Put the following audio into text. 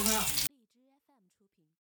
不喝了。